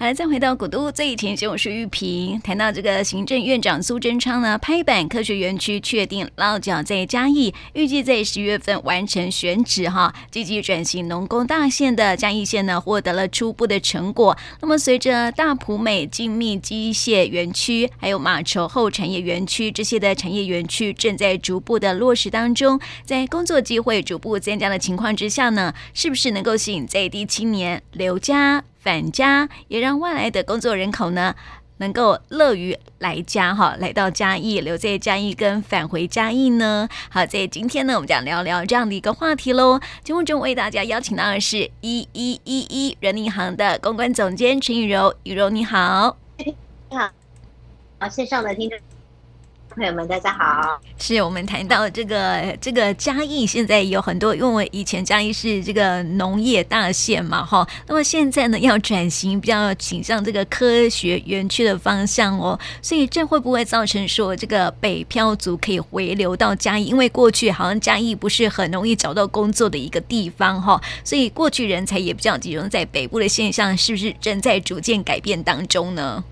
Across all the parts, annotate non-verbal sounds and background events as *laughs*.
好了，再回到古都最前线，我是玉萍。谈到这个行政院长苏贞昌呢，拍板科学园区确定落脚在嘉义，预计在十月份完成选址哈。积极转型农工大县的嘉义县呢，获得了初步的成果。那么随着大埔美精密机械园区，还有马稠后产业园区这些的产业园区正在逐步的落实当中，在工作机会逐步增加的情况之下呢，是不是能够吸引在地青年留家？返家，也让外来的工作人口呢，能够乐于来家哈，来到嘉义，留在嘉义跟返回嘉义呢。好，在今天呢，我们讲聊聊这样的一个话题喽。节目中为大家邀请到的是一一一一人力银行的公关总监陈雨柔，雨柔你好，你好，好，线上的听众。朋友们，大家好。是我们谈到这个这个嘉义，现在有很多，因为以前嘉义是这个农业大县嘛，哈。那么现在呢，要转型，比较倾向这个科学园区的方向哦。所以这会不会造成说，这个北漂族可以回流到嘉义？因为过去好像嘉义不是很容易找到工作的一个地方哈，所以过去人才也比较集中在北部的现象，是不是正在逐渐改变当中呢？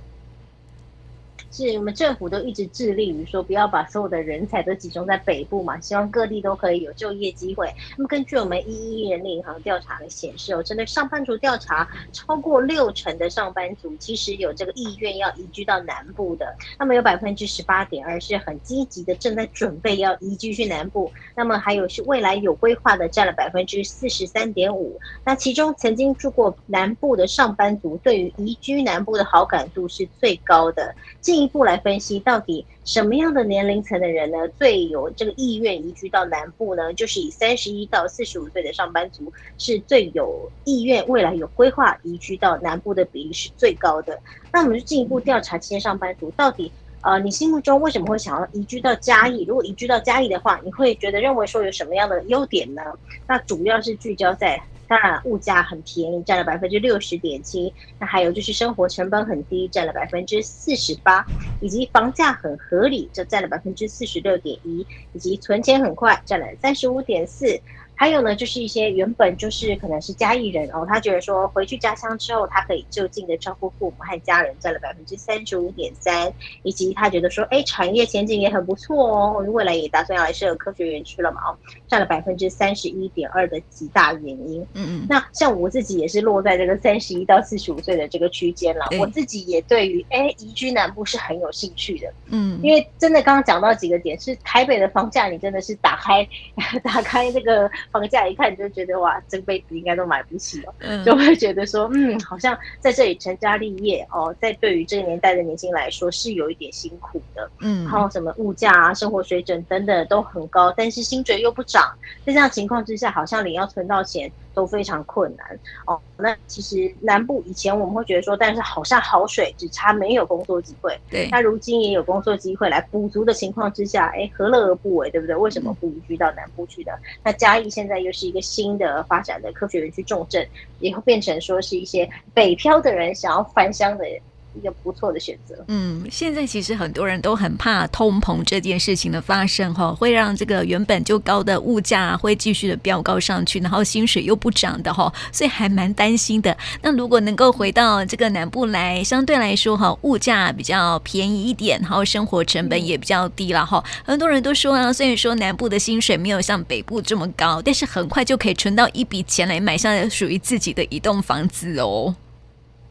是我们政府都一直致力于说，不要把所有的人才都集中在北部嘛，希望各地都可以有就业机会。那么根据我们一一人力银行调查的显示，哦，针对上班族调查，超过六成的上班族其实有这个意愿要移居到南部的。那么有百分之十八点二是很积极的，正在准备要移居去南部。那么还有是未来有规划的，占了百分之四十三点五。那其中曾经住过南部的上班族，对于移居南部的好感度是最高的。进一步来分析，到底什么样的年龄层的人呢，最有这个意愿移居到南部呢？就是以三十一到四十五岁的上班族是最有意愿，未来有规划移居到南部的比例是最高的。那我们就进一步调查这些上班族，到底呃，你心目中为什么会想要移居到嘉义？如果移居到嘉义的话，你会觉得认为说有什么样的优点呢？那主要是聚焦在。当然，物价很便宜，占了百分之六十点七。那还有就是生活成本很低，占了百分之四十八，以及房价很合理，就占了百分之四十六点一，以及存钱很快，占了三十五点四。还有呢，就是一些原本就是可能是家义人哦，他觉得说回去家乡之后，他可以就近的照顾父母和家人，占了百分之三十五点三，以及他觉得说，哎，产业前景也很不错哦，未来也打算要来设科学园区了嘛，哦，占了百分之三十一点二的几大原因。嗯嗯，那像我自己也是落在这个三十一到四十五岁的这个区间了，我自己也对于哎移居南部是很有兴趣的。嗯，因为真的刚刚讲到几个点，是台北的房价，你真的是打开 *laughs* 打开这个。房价一看你就觉得哇，这辈子应该都买不起了，就会觉得说，嗯，好像在这里成家立业哦，在对于这个年代的年轻来说是有一点辛苦的，嗯，然后什么物价啊、生活水准等等都很高，但是薪水又不涨，在这样情况之下，好像你要存到钱。都非常困难哦。那其实南部以前我们会觉得说，但是好像好水，只差没有工作机会。对，那如今也有工作机会来补足的情况之下，哎，何乐而不为，对不对？为什么不移居到南部去的？那嘉义现在又是一个新的发展的科学园区重镇，也会变成说是一些北漂的人想要返乡的人。一个不错的选择。嗯，现在其实很多人都很怕通膨这件事情的发生，哈，会让这个原本就高的物价会继续的飙高上去，然后薪水又不涨的，哈，所以还蛮担心的。那如果能够回到这个南部来，相对来说，哈，物价比较便宜一点，然后生活成本也比较低了，哈。很多人都说啊，虽然说南部的薪水没有像北部这么高，但是很快就可以存到一笔钱来买下属于自己的一栋房子哦。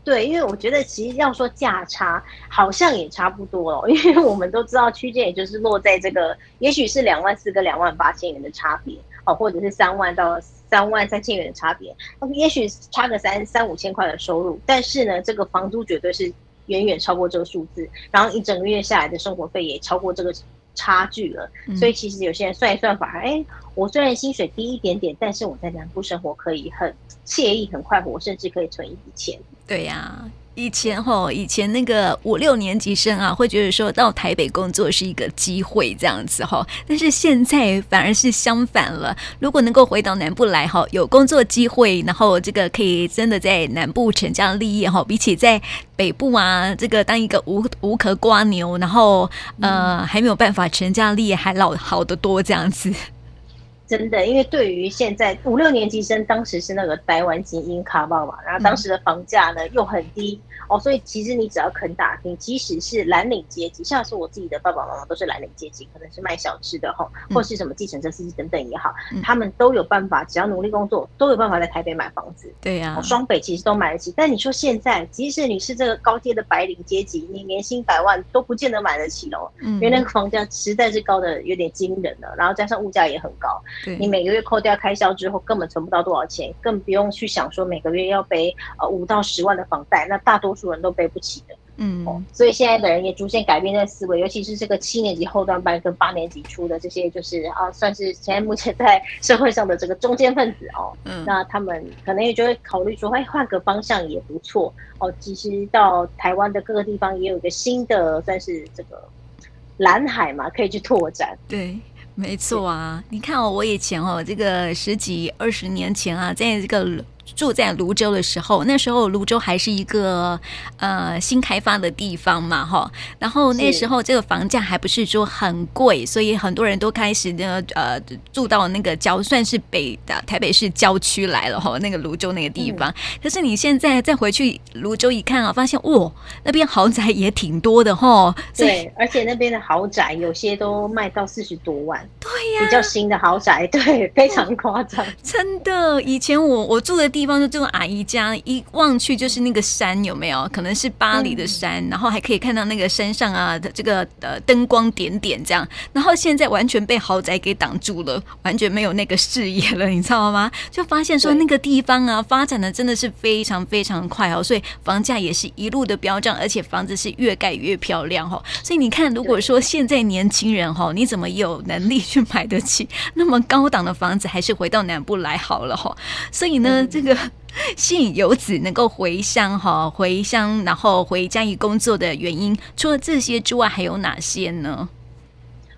对，因为我觉得其实要说价差，好像也差不多哦，*laughs* 因为我们都知道区间也就是落在这个，也许是两万四跟两万八千元的差别，哦，或者是三万到三万三千元的差别，那么也许差个三三五千块的收入，但是呢，这个房租绝对是远远超过这个数字，然后一整个月下来的生活费也超过这个差距了，所以其实有些人算一算，反而哎，我虽然薪水低一点点，但是我在南部生活可以很惬意、很快活，甚至可以存一笔钱。对呀、啊，以前吼，以前那个五六年级生啊，会觉得说到台北工作是一个机会这样子哈，但是现在反而是相反了。如果能够回到南部来哈，有工作机会，然后这个可以真的在南部成家立业哈，比起在北部啊，这个当一个无无壳瓜牛，然后呃还没有办法成家立业，还老好得多这样子。真的，因为对于现在五六年级生，当时是那个台湾精英卡包嘛，然后当时的房价呢又很低哦，所以其实你只要肯打拼，即使是蓝领阶级，像是我自己的爸爸妈妈都是蓝领阶级，可能是卖小吃的哈，或是什么计程车司机等等也好，他们都有办法，只要努力工作，都有办法在台北买房子。对呀，双北其实都买得起。但你说现在，即使你是这个高阶的白领阶级，你年薪百万都不见得买得起喽，因为那个房价实在是高的有点惊人了，然后加上物价也很高。你每个月扣掉开销之后，根本存不到多少钱，更不用去想说每个月要背呃五到十万的房贷，那大多数人都背不起的。嗯、哦，所以现在的人也逐渐改变这个思维，尤其是这个七年级后段班跟八年级初的这些，就是啊，算是现在目前在社会上的这个中间分子哦。嗯，那他们可能也就会考虑说，哎，换个方向也不错哦。其实到台湾的各个地方也有一个新的，算是这个蓝海嘛，可以去拓展。对。没错啊，你看哦，我以前哦，这个十几二十年前啊，在这个。住在泸州的时候，那时候泸州还是一个呃新开发的地方嘛，哈。然后那时候这个房价还不是说很贵，所以很多人都开始呢呃住到那个郊，算是北的台北市郊区来了哈。那个泸州那个地方，嗯、可是你现在再回去泸州一看啊，发现哇，那边豪宅也挺多的哈。对，而且那边的豪宅有些都卖到四十多万。对呀、啊，比较新的豪宅，对，非常夸张。真的，以前我我住的。地方就这种阿姨家，一望去就是那个山，有没有？可能是巴黎的山，然后还可以看到那个山上啊的这个呃灯光点点这样。然后现在完全被豪宅给挡住了，完全没有那个视野了，你知道吗？*laughs* 就发现说那个地方啊发展的真的是非常非常快哦，所以房价也是一路的飙涨，而且房子是越盖越漂亮哦。所以你看，如果说现在年轻人哈，你怎么有能力去买得起那么高档的房子？还是回到南部来好了哈。所以呢，这。个吸引游子能够回乡哈，回乡然后回嘉义工作的原因，除了这些之外，还有哪些呢？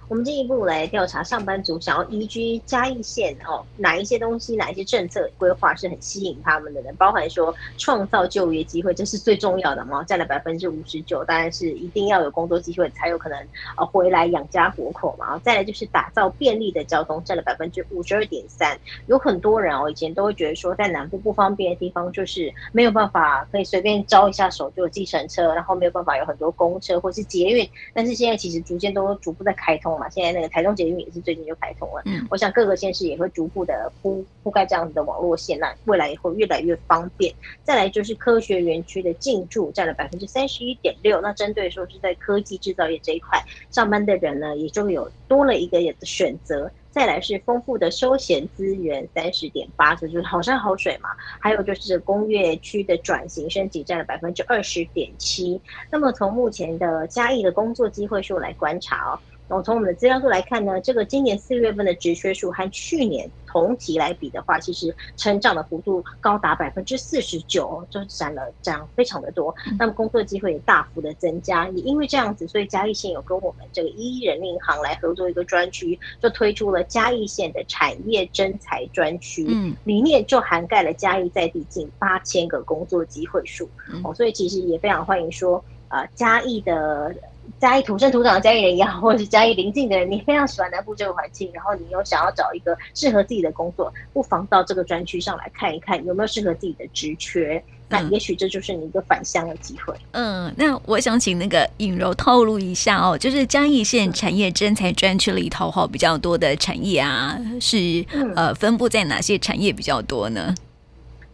我们进一步来调查上班族想要移居嘉义县哦，哪一些东西，哪一些政策规划是很吸引他们的呢？包含说创造就业机会，这是最重要的嘛，占了百分之五十九，当然是一定要有工作机会才有可能呃回来养家活口嘛。再来就是打造便利的交通，占了百分之五十二点三。有很多人哦，以前都会觉得说在南部不方便的地方，就是没有办法可以随便招一下手就有计程车，然后没有办法有很多公车或是捷运，但是现在其实逐渐都逐步在开通。嘛，现在那个台中捷运也是最近就开通了。嗯，我想各个县市也会逐步的铺覆盖这样子的网络线，那未来也会越来越方便。再来就是科学园区的进驻占了百分之三十一点六，那针对说是在科技制造业这一块上班的人呢，也就有多了一个选择。再来是丰富的休闲资源，三十点八，这就是好山好水嘛。还有就是工业区的转型升级，占了百分之二十点七。那么从目前的嘉义的工作机会数来观察哦。然后从我们的资料数来看呢，这个今年四月份的职缺数和去年同期来比的话，其实成长的幅度高达百分之四十九，就涨了涨非常的多。那么工作机会也大幅的增加，也因为这样子，所以嘉义县有跟我们这个一一人行来合作一个专区，就推出了嘉义县的产业征才专区，嗯，里面就涵盖了嘉义在地近八千个工作机会数，哦，所以其实也非常欢迎说，呃，嘉义的。嘉义土生土长的嘉义人也好，*laughs* 或者是嘉义邻近的人，你非常喜欢南部这个环境，然后你又想要找一个适合自己的工作，不妨到这个专区上来看一看，有没有适合自己的职缺。那也许这就是你一个返乡的机会。嗯，那我想请那个尹柔透露一下哦，就是嘉义县产业征才专区里头哈，比较多的产业啊，是呃分布在哪些产业比较多呢？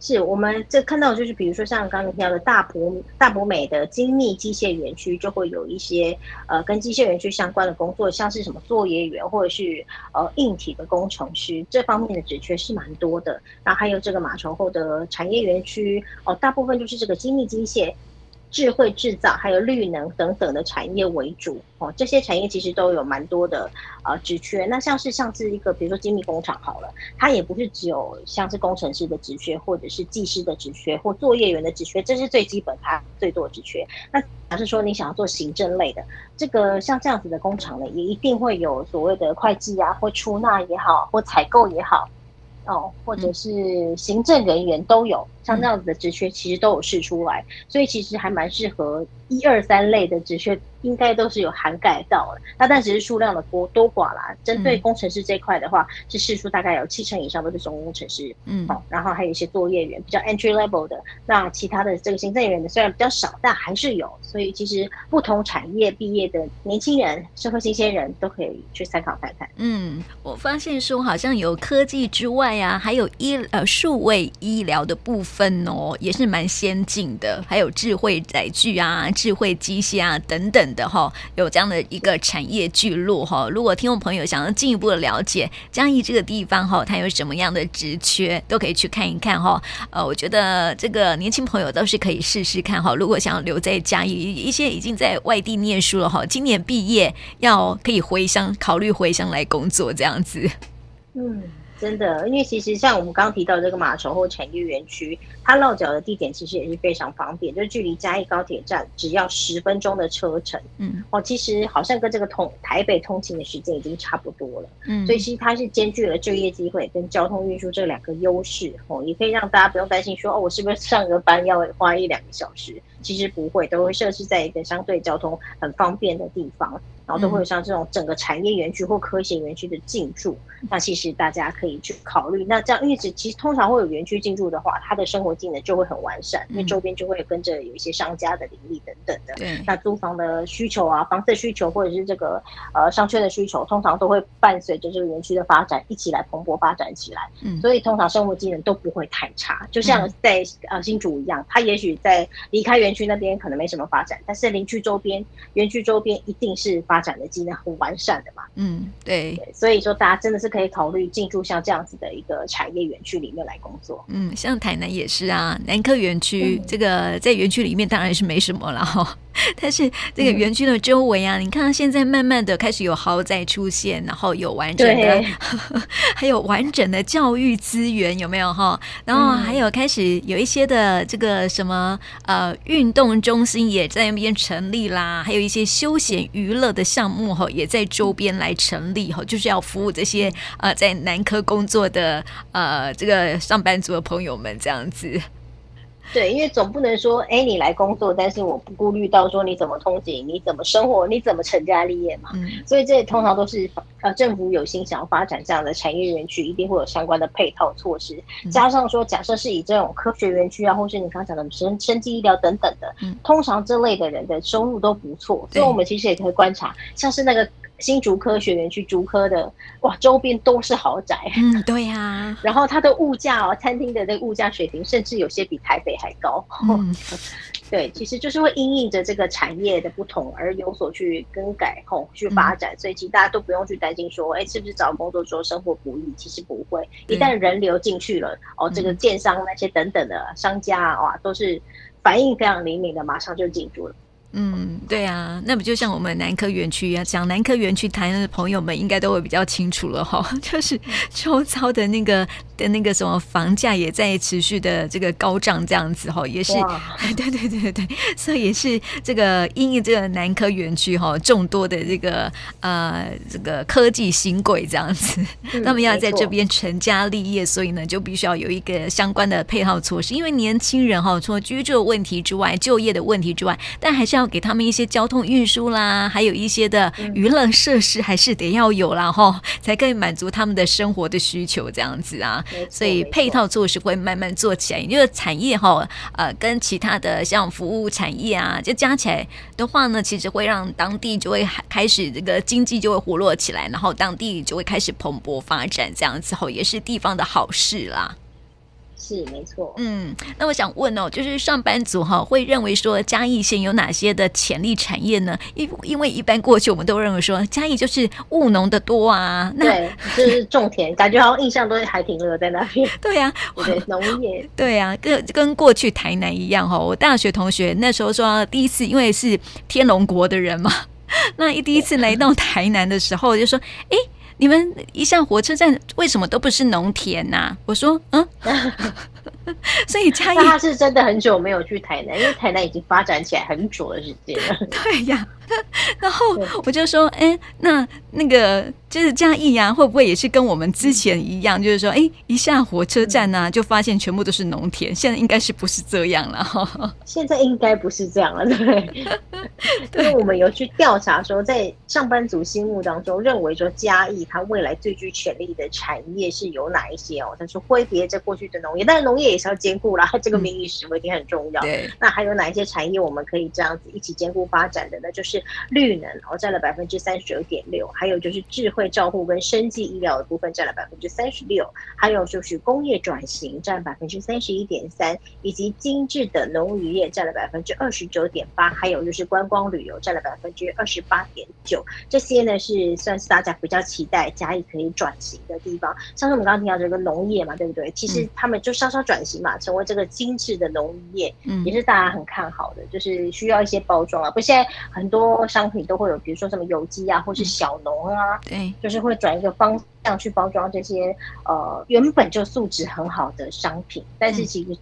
是我们这看到，就是比如说像刚刚提到的大埔大埔美的精密机械园区，就会有一些呃跟机械园区相关的工作，像是什么作业员或者是呃硬体的工程师，这方面的职缺是蛮多的。那还有这个马稠后的产业园区哦，大部分就是这个精密机械。智慧制造还有绿能等等的产业为主哦，这些产业其实都有蛮多的呃职缺。那像是像是一个比如说精密工厂好了，它也不是只有像是工程师的职缺，或者是技师的职缺，或作业员的职缺，这是最基本它最多的职缺。那假设说你想要做行政类的，这个像这样子的工厂呢，也一定会有所谓的会计啊，或出纳也好，或采购也好。哦，或者是行政人员都有，像这样子的职缺，其实都有试出来，所以其实还蛮适合一二三类的职缺应该都是有涵盖到的。那但只是数量的多多寡啦。针对工程师这块的话，嗯、是试出大概有七成以上都是总工程师，嗯，好，然后还有一些作业员比较 entry level 的。那其他的这个行政人员的，虽然比较少，但还是有。所以其实不同产业毕业的年轻人、社会新鲜人都可以去参考看看。嗯，我发现说好像有科技之外啊，还有医呃数位医疗的部分分哦，也是蛮先进的。还有智慧载具啊、智慧机械啊等等的哈，有这样的一个产业聚落哈。如果听众朋友想要进一步的了解嘉义这个地方哈，它有什么样的职缺，都可以去看一看哈。呃，我觉得这个年轻朋友都是可以试试看哈。如果想要留在嘉义，一些已经在外地念书了哈，今年毕业要可以回乡，考虑回乡来工作这样子。嗯。真的，因为其实像我们刚刚提到这个马稠或产业园区，它落脚的地点其实也是非常方便，就距离嘉义高铁站只要十分钟的车程。嗯，哦，其实好像跟这个通台北通勤的时间已经差不多了。嗯，所以其实它是兼具了就业机会跟交通运输这两个优势。哦，也可以让大家不用担心说哦，我是不是上个班要花一两个小时？其实不会，都会设置在一个相对交通很方便的地方。然后都会有像这种整个产业园区或科学园区的进驻，那其实大家可以去考虑。那这样，因为其实通常会有园区进驻的话，它的生活机能就会很完善，因为周边就会跟着有一些商家的林立等等的。对。那租房的需求啊，房子的需求或者是这个呃商圈的需求，通常都会伴随着这个园区的发展一起来蓬勃发展起来。嗯。所以通常生活技能都不会太差，就像在呃新竹一样，他也许在离开园区那边可能没什么发展，但是邻区周边园区周边一定是。发展的机能很完善的嘛，嗯，对，对，所以说大家真的是可以考虑进驻像这样子的一个产业园区里面来工作。嗯，像台南也是啊，南科园区这个在园区里面当然是没什么了哈。但是这个园区的周围啊，嗯、你看现在慢慢的开始有豪宅出现，然后有完整的，*laughs* 还有完整的教育资源，有没有哈？然后还有开始有一些的这个什么呃运运动中心也在那边成立啦，还有一些休闲娱乐的项目哈也在周边来成立哈，就是要服务这些呃在南科工作的呃这个上班族的朋友们这样子。对，因为总不能说，哎，你来工作，但是我不顾虑到说你怎么通勤，你怎么生活，你怎么成家立业嘛。嗯。所以这通常都是呃政府有心想要发展这样的产业园区，一定会有相关的配套措施。加上说，假设是以这种科学园区啊，或是你刚刚讲的生生技医疗等等的，通常这类的人的收入都不错。所以我们其实也可以观察，像是那个。新竹科学园区竹科的哇，周边都是豪宅。嗯，对呀、啊。*laughs* 然后它的物价哦，餐厅的那个物价水平，甚至有些比台北还高。嗯，*laughs* 对，其实就是会因应着这个产业的不同而有所去更改后去发展，嗯、所以其实大家都不用去担心说，哎，是不是找工作之后生活不易？其实不会，一旦人流进去了，哦，这个建商那些等等的商家啊，哇，都是反应非常灵敏的，马上就进驻了。嗯，对啊，那不就像我们南科园区一样，讲南科园区谈的朋友们应该都会比较清楚了哈，*laughs* 就是周遭的那个的那个什么房价也在持续的这个高涨这样子哈，也是，哇 *laughs* 对对对对，所以也是这个因为这个南科园区哈众多的这个呃这个科技新贵这样子，*laughs* 他们、嗯、要在这边成家立业，所以呢就必须要有一个相关的配套措施，因为年轻人哈除了居住的问题之外，就业的问题之外，但还是要。给他们一些交通运输啦，还有一些的娱乐设施，还是得要有啦哈，才可以满足他们的生活的需求这样子啊。所以配套措施会慢慢做起来，因为产业哈，呃，跟其他的像服务产业啊，就加起来的话呢，其实会让当地就会开始这个经济就会活络起来，然后当地就会开始蓬勃发展，这样子后也是地方的好事啦。是没错，嗯，那我想问哦，就是上班族哈会认为说嘉义县有哪些的潜力产业呢？因因为一般过去我们都认为说嘉义就是务农的多啊，那对，*laughs* 就是种田，感觉好像印象都是还停留在那边。对呀、啊，对，农业，*laughs* 对呀、啊，跟跟过去台南一样哈。我大学同学那时候说第一次，因为是天龙国的人嘛，*laughs* 那一第一次来到台南的时候就说，哎。你们一下火车站，为什么都不是农田呐、我说，嗯，*laughs* *laughs* 所以嘉义他是真的很久没有去台南，因为台南已经发展起来很久的时间了。*laughs* 对呀，然后我就说，哎，那那个就是嘉义呀，会不会也是跟我们之前一样，就是说，哎，一下火车站呢、啊，就发现全部都是农田。现在应该是不是这样了？哈，*laughs* 现在应该不是这样了，对。因为我们有去调查说，在上班族心目当中，认为说嘉义它未来最具潜力的产业是有哪一些哦？他说挥别在过去的农业，但是农业也是要兼顾啦，这个民以食为天很重要。对。那还有哪一些产业我们可以这样子一起兼顾发展的呢？就是绿能哦，占了百分之三十九点六，还有就是智慧照护跟生计医疗的部分占了百分之三十六，还有就是工业转型占百分之三十一点三，以及精致的农渔业占了百分之二十九点八，还有就是观光旅游占了百分之二十八点九。这些呢是算是大家比较期待嘉义可以转型的地方。像是我们刚刚提到这个农业嘛，对不对？其实他们就稍稍转型嘛，成为这个精致的农渔业，嗯，也是大家很看好的，就是需要一些包装啊。不，现在很多商品都会有，比如说什么有机啊，或是小农啊，对，就是会转一个方向去包装这些呃原本就素质很好的商品，但是其实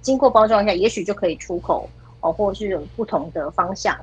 经过包装一下，也许就可以出口哦，或者是有不同的方向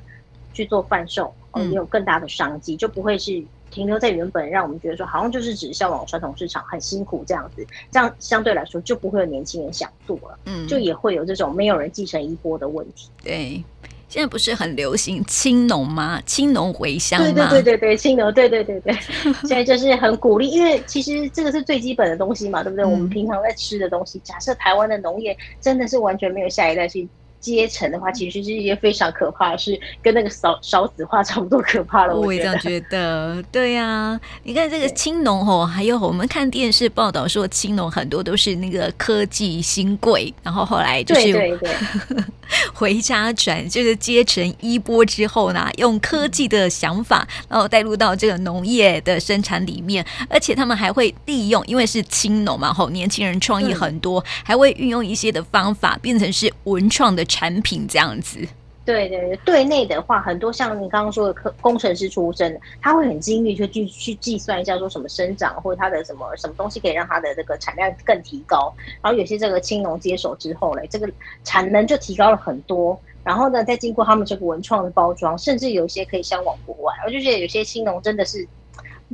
去做贩售，哦，也有更大的商机，就不会是。停留在原本，让我们觉得说好像就是只向往传统市场很辛苦这样子，这样相对来说就不会有年轻人想做了，嗯，就也会有这种没有人继承衣钵的问题。对，现在不是很流行青农吗？青农回乡吗？对对对对对，青农，对对对对，*laughs* 现在就是很鼓励，因为其实这个是最基本的东西嘛，对不对？嗯、我们平常在吃的东西，假设台湾的农业真的是完全没有下一代去。阶层的话，其实是一件非常可怕的事，跟那个少少子化差不多可怕了。我也这样觉得，对呀、啊。你看这个青农哦，还有我们看电视报道说，青农很多都是那个科技新贵，然后后来就是对对对 *laughs* 回家转，就是阶层衣钵之后呢，用科技的想法，然后带入到这个农业的生产里面，而且他们还会利用，因为是青农嘛，吼，年轻人创意很多，嗯、还会运用一些的方法，变成是文创的。产品这样子，对对对，对内的话，很多像你刚刚说的科工程师出身的，他会很精密去去去计算一下说什么生长或者它的什么什么东西可以让它的这个产量更提高。然后有些这个青农接手之后嘞，这个产能就提高了很多。然后呢，再经过他们这个文创的包装，甚至有些可以销往国外。我就觉得有些青农真的是。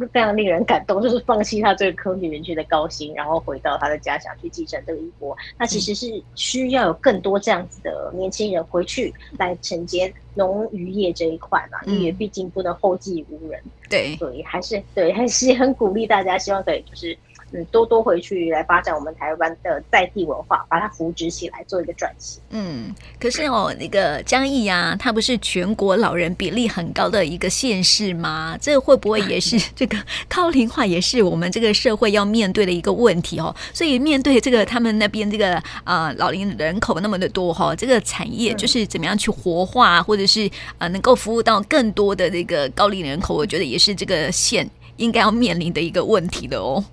非常令人感动，*laughs* 就是放弃他这个科学园区的高薪，然后回到他的家乡去继承这个衣钵。那其实是需要有更多这样子的年轻人回去来承接农渔业这一块嘛，因为毕竟不能后继无人。对，所以还是对，还是很鼓励大家，希望可以就是。嗯，多多回去来发展我们台湾的在地文化，把它扶植起来，做一个转型。嗯，可是哦，那个嘉义呀，它不是全国老人比例很高的一个县市吗？这会不会也是 *laughs* 这个高龄化，也是我们这个社会要面对的一个问题哦？所以面对这个他们那边这个啊、呃、老龄人口那么的多哈、哦，这个产业就是怎么样去活化，或者是啊、呃、能够服务到更多的这个高龄人口，我觉得也是这个县应该要面临的一个问题的哦。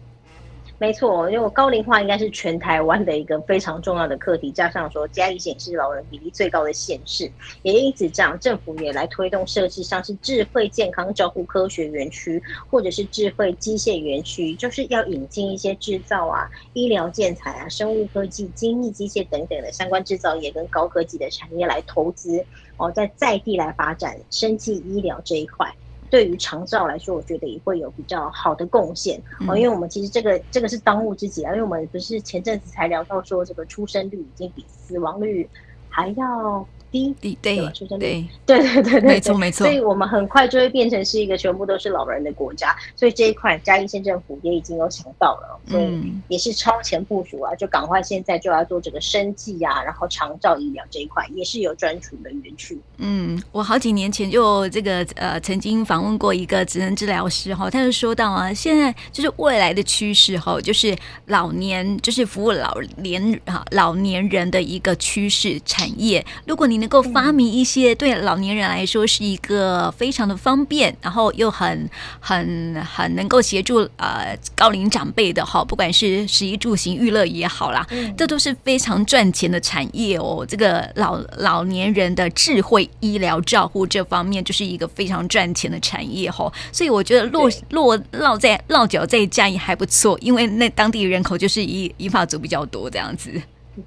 没错，因为高龄化应该是全台湾的一个非常重要的课题，加上说嘉义县是老人比例最高的县市，也因此这样，政府也来推动设置像是智慧健康照护科学园区，或者是智慧机械园区，就是要引进一些制造啊、医疗建材啊、生物科技、精密机械等等的相关制造业跟高科技的产业来投资哦，在在地来发展生技医疗这一块。对于长照来说，我觉得也会有比较好的贡献哦，因为我们其实这个这个是当务之急啊，因为我们不是前阵子才聊到说，这个出生率已经比死亡率还要。低对吧？出生率对 *laughs* 对对对，没错没错。所以我们很快就会变成是一个全部都是老人的国家，所以这一块嘉义县政府也已经有想到了，所以也是超前部署啊，就赶快现在就要做这个生计啊，然后长照医疗这一块也是有专属的园区。嗯，我好几年前就这个呃曾经访问过一个职能治疗师哈，他就说到啊，现在就是未来的趋势哈，就是老年就是服务老年哈老年人的一个趋势产业，如果你能够发明一些对老年人来说是一个非常的方便，然后又很很很能够协助呃高龄长辈的哈，不管是食衣住行娱乐也好啦，这都是非常赚钱的产业哦。这个老老年人的智慧医疗照护这方面就是一个非常赚钱的产业哈，所以我觉得落落落在落脚在嘉义还不错，因为那当地人口就是以以法族比较多这样子。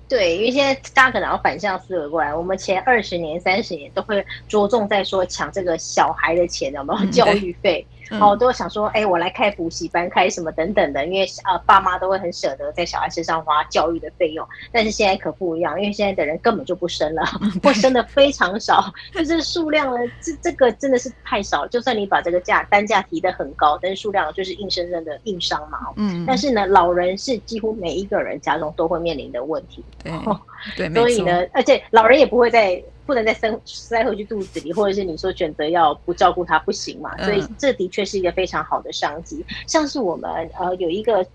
对，因为现在大家可能要反向思维过来，我们前二十年、三十年都会着重在说抢这个小孩的钱，有没有教育费？然后都想说，哎，我来开补习班，开什么等等的，因为呃，爸妈都会很舍得在小孩身上花教育的费用。但是现在可不一样，因为现在的人根本就不生了，或生的非常少，就是数量呢，这这个真的是太少。就算你把这个价单价提得很高，但是数量就是硬生生的硬伤嘛。嗯。但是呢，老人是几乎每一个人家中都会面临的问题。对。对，所以呢，而且老人也不会再不能再塞塞回去肚子里，或者是你说选择要不照顾他不行嘛？所以这的确是一个非常好的商机。像是我们呃有一个。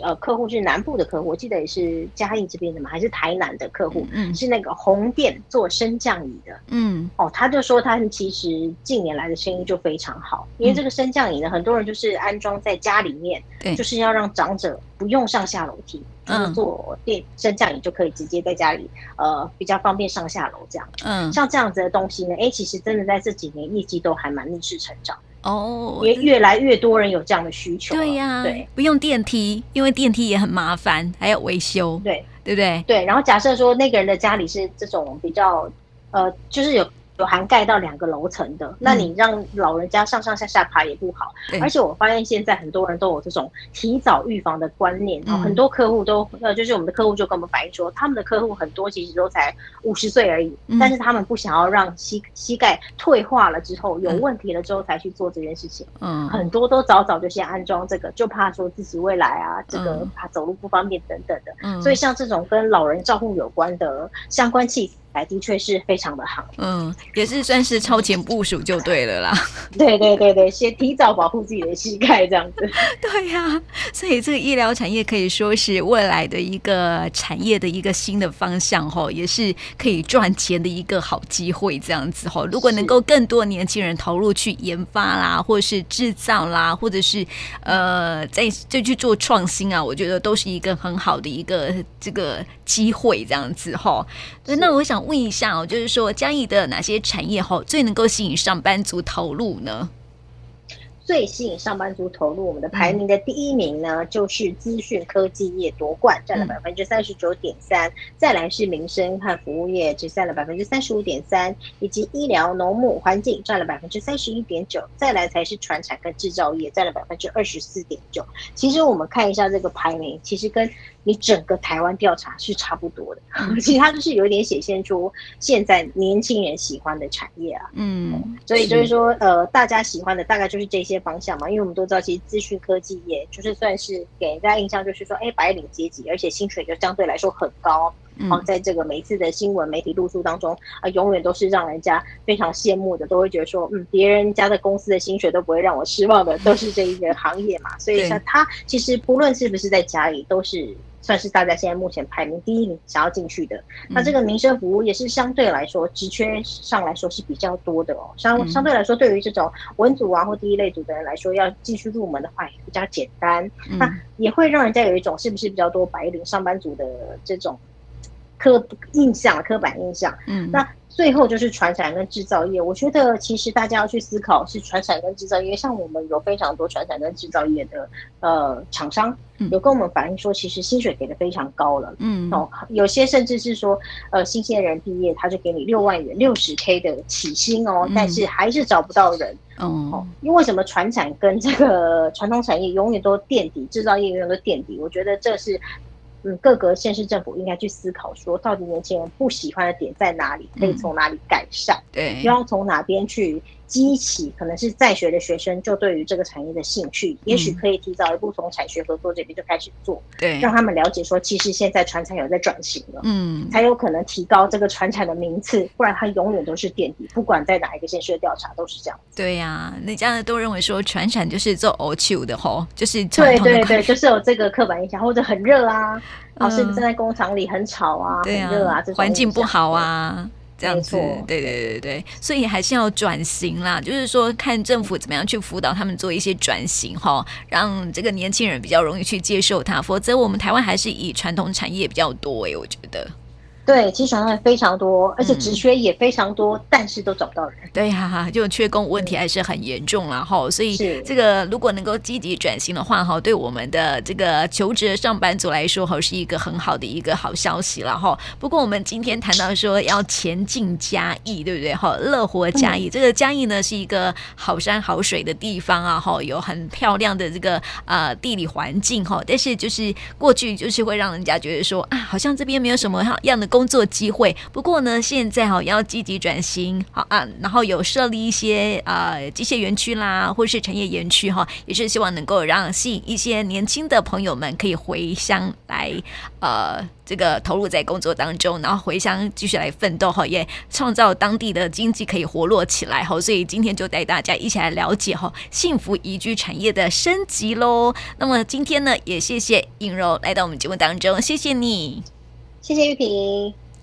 呃，客户是南部的客户，我记得也是嘉义这边的嘛，还是台南的客户？嗯，是那个红店做升降椅的。嗯，哦，他就说他们其实近年来的生意就非常好，因为这个升降椅呢，很多人就是安装在家里面，对，就是要让长者不用上下楼梯，嗯，坐电升降椅就可以直接在家里，呃，比较方便上下楼这样。嗯，像这样子的东西呢，哎，其实真的在这几年业绩都还蛮逆势成长。哦，也越来越多人有这样的需求。对呀，对，不用电梯，因为电梯也很麻烦，还有维修。对，对不对？对。然后假设说那个人的家里是这种比较，呃，就是有。有涵盖到两个楼层的，那你让老人家上上下下爬也不好。嗯、而且我发现现在很多人都有这种提早预防的观念，嗯、很多客户都呃，就是我们的客户就跟我们反映说，他们的客户很多其实都才五十岁而已，嗯、但是他们不想要让膝膝盖退化了之后有问题了之后才去做这件事情。嗯，很多都早早就先安装这个，就怕说自己未来啊，这个怕走路不方便等等的。嗯，所以像这种跟老人照护有关的相关器材的确是非常的好。嗯。也是算是超前部署就对了啦。*laughs* 对对对对，先提早保护自己的膝盖这样子。*laughs* 对呀、啊，所以这个医疗产业可以说是未来的一个产业的一个新的方向哈，也是可以赚钱的一个好机会这样子哈。如果能够更多年轻人投入去研发啦，或者是制造啦，或者是呃再再去做创新啊，我觉得都是一个很好的一个这个机会这样子哈。对，那我想问一下哦，就是说嘉义的哪些产业吼最能够吸引上班族投入呢？最吸引上班族投入，我们的排名的第一名呢，嗯、就是资讯科技业夺冠，占了百分之三十九点三。再来是民生和服务业，只占了百分之三十五点三，以及医疗、农牧、环境占了百分之三十一点九。再来才是传产跟制造业，占了百分之二十四点九。其实我们看一下这个排名，其实跟你整个台湾调查是差不多的，*laughs* 其实它就是有点显现出现在年轻人喜欢的产业啊。嗯，所以就是说，呃，大家喜欢的大概就是这些方向嘛。因为我们都知道，其实资讯科技业就是算是给人家印象，就是说，哎，白领阶级，而且薪水就相对来说很高。嗯，在这个每次的新闻媒体露出当中啊，永远都是让人家非常羡慕的，都会觉得说，嗯，别人家的公司的薪水都不会让我失望的，都是这一个行业嘛。所以像他其实不论是不是在家里，都是。算是大家现在目前排名第一名想要进去的，那这个民生服务也是相对来说职缺上来说是比较多的哦。相相对来说，对于这种文组啊或第一类组的人来说，要继续入门的话也比较简单。那也会让人家有一种是不是比较多白领上班族的这种刻印象、刻板印象。嗯，那。最后就是传产跟制造业，我觉得其实大家要去思考是传产跟制造业，像我们有非常多传产跟制造业的呃厂商，有跟我们反映说，其实薪水给的非常高了，嗯。哦，有些甚至是说呃新鲜人毕业他就给你六万元六十 K 的起薪哦，但是还是找不到人，哦，因为什么传产跟这个 *laughs* 传统产业永远都垫底，制造业永远都垫底，我觉得这是。嗯，各个县市政府应该去思考，说到底年轻人不喜欢的点在哪里，可以从哪里改善？嗯、对，要从哪边去激起可能是在学的学生就对于这个产业的兴趣，嗯、也许可以提早一步从产学合作这边就开始做，对，让他们了解说，其实现在传产有在转型了，嗯，才有可能提高这个传产的名次，不然它永远都是垫底，不管在哪一个县市的调查都是这样。对呀、啊，那这样都认为说传产就是做 o c 的吼，就是对对对，就是有这个刻板印象，或者很热啊。老师站在工厂里很吵啊，很热啊，这环境不好啊，这样子，对对对对，所以还是要转型啦。就是说，看政府怎么样去辅导他们做一些转型哈，让这个年轻人比较容易去接受它。否则，我们台湾还是以传统产业比较多诶，我觉得。对，其实选项非常多，而且职缺也非常多，嗯、但是都找不到人。对哈、啊，就缺工问题还是很严重了哈。所以这个如果能够积极转型的话哈，对我们的这个求职上班族来说哈，是一个很好的一个好消息了哈。不过我们今天谈到说要前进嘉义，对不对哈？乐活嘉义，嗯、这个嘉义呢是一个好山好水的地方啊哈，有很漂亮的这个呃地理环境哈。但是就是过去就是会让人家觉得说啊，好像这边没有什么样的工工作机会，不过呢，现在哈要积极转型，好啊，然后有设立一些呃机械园区啦，或是产业园区哈，也是希望能够让吸引一些年轻的朋友们可以回乡来，呃，这个投入在工作当中，然后回乡继续来奋斗哈，也创造当地的经济可以活络起来哈。所以今天就带大家一起来了解哈幸福宜居产业的升级喽。那么今天呢，也谢谢映柔来到我们节目当中，谢谢你。谢谢玉萍。